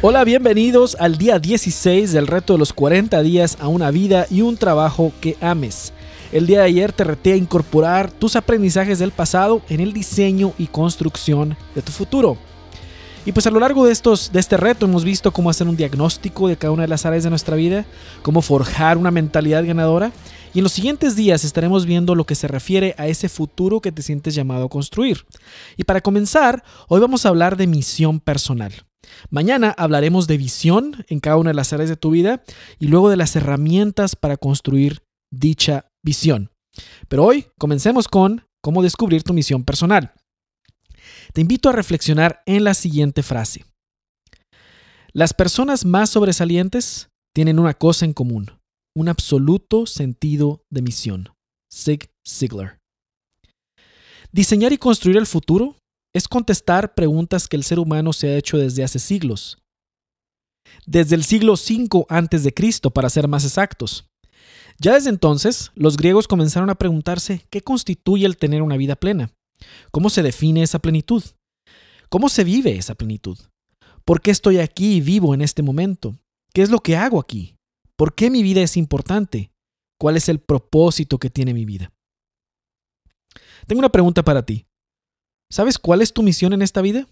Hola, bienvenidos al día 16 del reto de los 40 días a una vida y un trabajo que ames. El día de ayer te reté a incorporar tus aprendizajes del pasado en el diseño y construcción de tu futuro. Y pues a lo largo de, estos, de este reto hemos visto cómo hacer un diagnóstico de cada una de las áreas de nuestra vida, cómo forjar una mentalidad ganadora. Y en los siguientes días estaremos viendo lo que se refiere a ese futuro que te sientes llamado a construir. Y para comenzar, hoy vamos a hablar de misión personal. Mañana hablaremos de visión en cada una de las áreas de tu vida y luego de las herramientas para construir dicha visión. Pero hoy comencemos con cómo descubrir tu misión personal. Te invito a reflexionar en la siguiente frase. Las personas más sobresalientes tienen una cosa en común, un absoluto sentido de misión. Zig Ziglar. Diseñar y construir el futuro es contestar preguntas que el ser humano se ha hecho desde hace siglos. Desde el siglo V a.C., para ser más exactos. Ya desde entonces, los griegos comenzaron a preguntarse qué constituye el tener una vida plena. ¿Cómo se define esa plenitud? ¿Cómo se vive esa plenitud? ¿Por qué estoy aquí y vivo en este momento? ¿Qué es lo que hago aquí? ¿Por qué mi vida es importante? ¿Cuál es el propósito que tiene mi vida? Tengo una pregunta para ti. ¿Sabes cuál es tu misión en esta vida?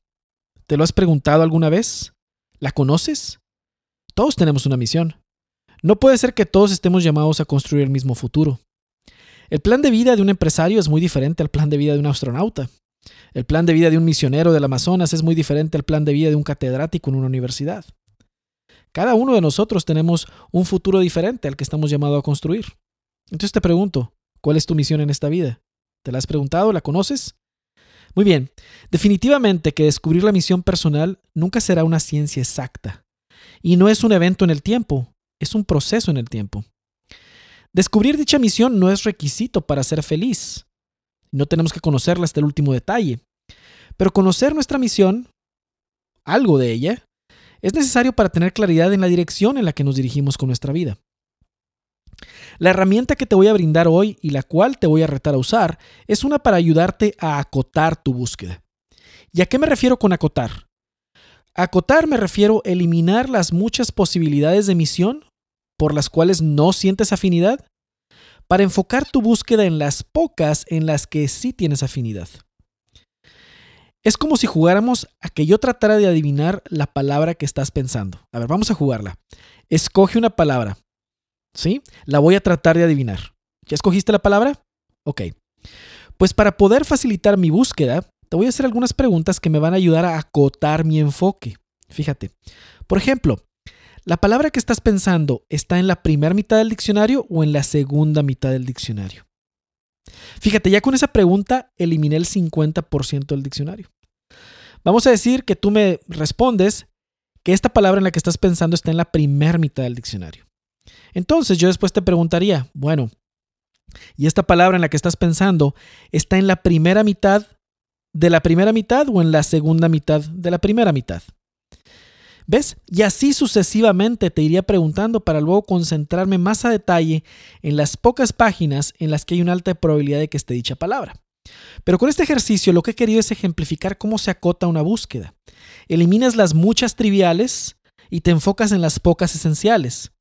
¿Te lo has preguntado alguna vez? ¿La conoces? Todos tenemos una misión. No puede ser que todos estemos llamados a construir el mismo futuro. El plan de vida de un empresario es muy diferente al plan de vida de un astronauta. El plan de vida de un misionero del Amazonas es muy diferente al plan de vida de un catedrático en una universidad. Cada uno de nosotros tenemos un futuro diferente al que estamos llamados a construir. Entonces te pregunto, ¿cuál es tu misión en esta vida? ¿Te la has preguntado? ¿La conoces? Muy bien, definitivamente que descubrir la misión personal nunca será una ciencia exacta. Y no es un evento en el tiempo, es un proceso en el tiempo. Descubrir dicha misión no es requisito para ser feliz. No tenemos que conocerla hasta el último detalle. Pero conocer nuestra misión, algo de ella, es necesario para tener claridad en la dirección en la que nos dirigimos con nuestra vida. La herramienta que te voy a brindar hoy y la cual te voy a retar a usar es una para ayudarte a acotar tu búsqueda. ¿Y a qué me refiero con acotar? acotar me refiero a eliminar las muchas posibilidades de misión por las cuales no sientes afinidad para enfocar tu búsqueda en las pocas en las que sí tienes afinidad. Es como si jugáramos a que yo tratara de adivinar la palabra que estás pensando. A ver, vamos a jugarla. Escoge una palabra. ¿Sí? La voy a tratar de adivinar. ¿Ya escogiste la palabra? Ok. Pues para poder facilitar mi búsqueda, te voy a hacer algunas preguntas que me van a ayudar a acotar mi enfoque. Fíjate. Por ejemplo, ¿la palabra que estás pensando está en la primera mitad del diccionario o en la segunda mitad del diccionario? Fíjate, ya con esa pregunta eliminé el 50% del diccionario. Vamos a decir que tú me respondes que esta palabra en la que estás pensando está en la primera mitad del diccionario. Entonces yo después te preguntaría, bueno, ¿y esta palabra en la que estás pensando está en la primera mitad de la primera mitad o en la segunda mitad de la primera mitad? ¿Ves? Y así sucesivamente te iría preguntando para luego concentrarme más a detalle en las pocas páginas en las que hay una alta probabilidad de que esté dicha palabra. Pero con este ejercicio lo que he querido es ejemplificar cómo se acota una búsqueda. Eliminas las muchas triviales y te enfocas en las pocas esenciales.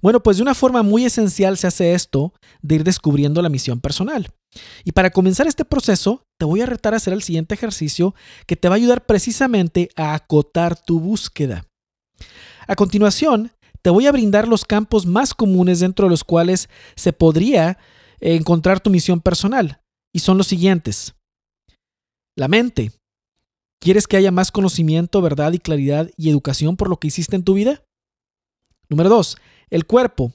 Bueno, pues de una forma muy esencial se hace esto de ir descubriendo la misión personal. Y para comenzar este proceso, te voy a retar a hacer el siguiente ejercicio que te va a ayudar precisamente a acotar tu búsqueda. A continuación, te voy a brindar los campos más comunes dentro de los cuales se podría encontrar tu misión personal. Y son los siguientes. La mente. ¿Quieres que haya más conocimiento, verdad y claridad y educación por lo que hiciste en tu vida? Número 2. El cuerpo.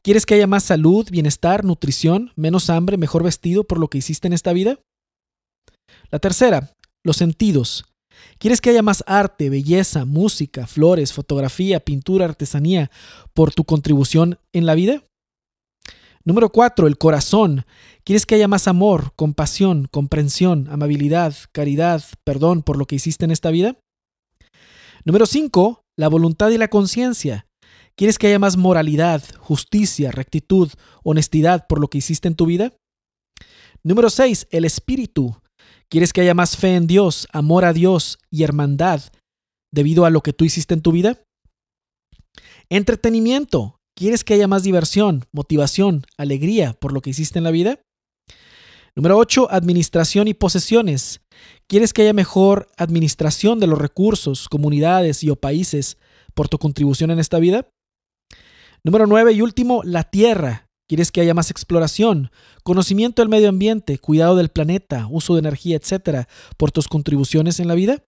¿Quieres que haya más salud, bienestar, nutrición, menos hambre, mejor vestido por lo que hiciste en esta vida? La tercera, los sentidos. ¿Quieres que haya más arte, belleza, música, flores, fotografía, pintura, artesanía por tu contribución en la vida? Número cuatro, el corazón. ¿Quieres que haya más amor, compasión, comprensión, amabilidad, caridad, perdón por lo que hiciste en esta vida? Número cinco, la voluntad y la conciencia. ¿Quieres que haya más moralidad, justicia, rectitud, honestidad por lo que hiciste en tu vida? Número 6. El espíritu. ¿Quieres que haya más fe en Dios, amor a Dios y hermandad debido a lo que tú hiciste en tu vida? Entretenimiento. ¿Quieres que haya más diversión, motivación, alegría por lo que hiciste en la vida? Número 8. Administración y posesiones. ¿Quieres que haya mejor administración de los recursos, comunidades y o países por tu contribución en esta vida? Número 9 y último, la tierra. ¿Quieres que haya más exploración, conocimiento del medio ambiente, cuidado del planeta, uso de energía, etcétera, por tus contribuciones en la vida?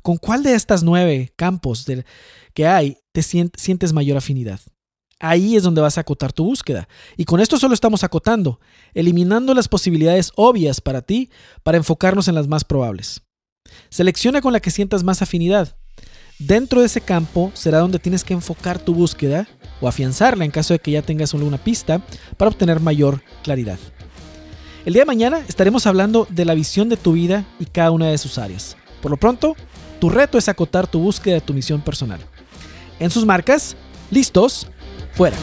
¿Con cuál de estas nueve campos que hay te sientes mayor afinidad? Ahí es donde vas a acotar tu búsqueda. Y con esto solo estamos acotando, eliminando las posibilidades obvias para ti para enfocarnos en las más probables. Selecciona con la que sientas más afinidad. Dentro de ese campo será donde tienes que enfocar tu búsqueda o afianzarla en caso de que ya tengas una pista para obtener mayor claridad. El día de mañana estaremos hablando de la visión de tu vida y cada una de sus áreas. Por lo pronto, tu reto es acotar tu búsqueda de tu misión personal. En sus marcas, listos, fuera.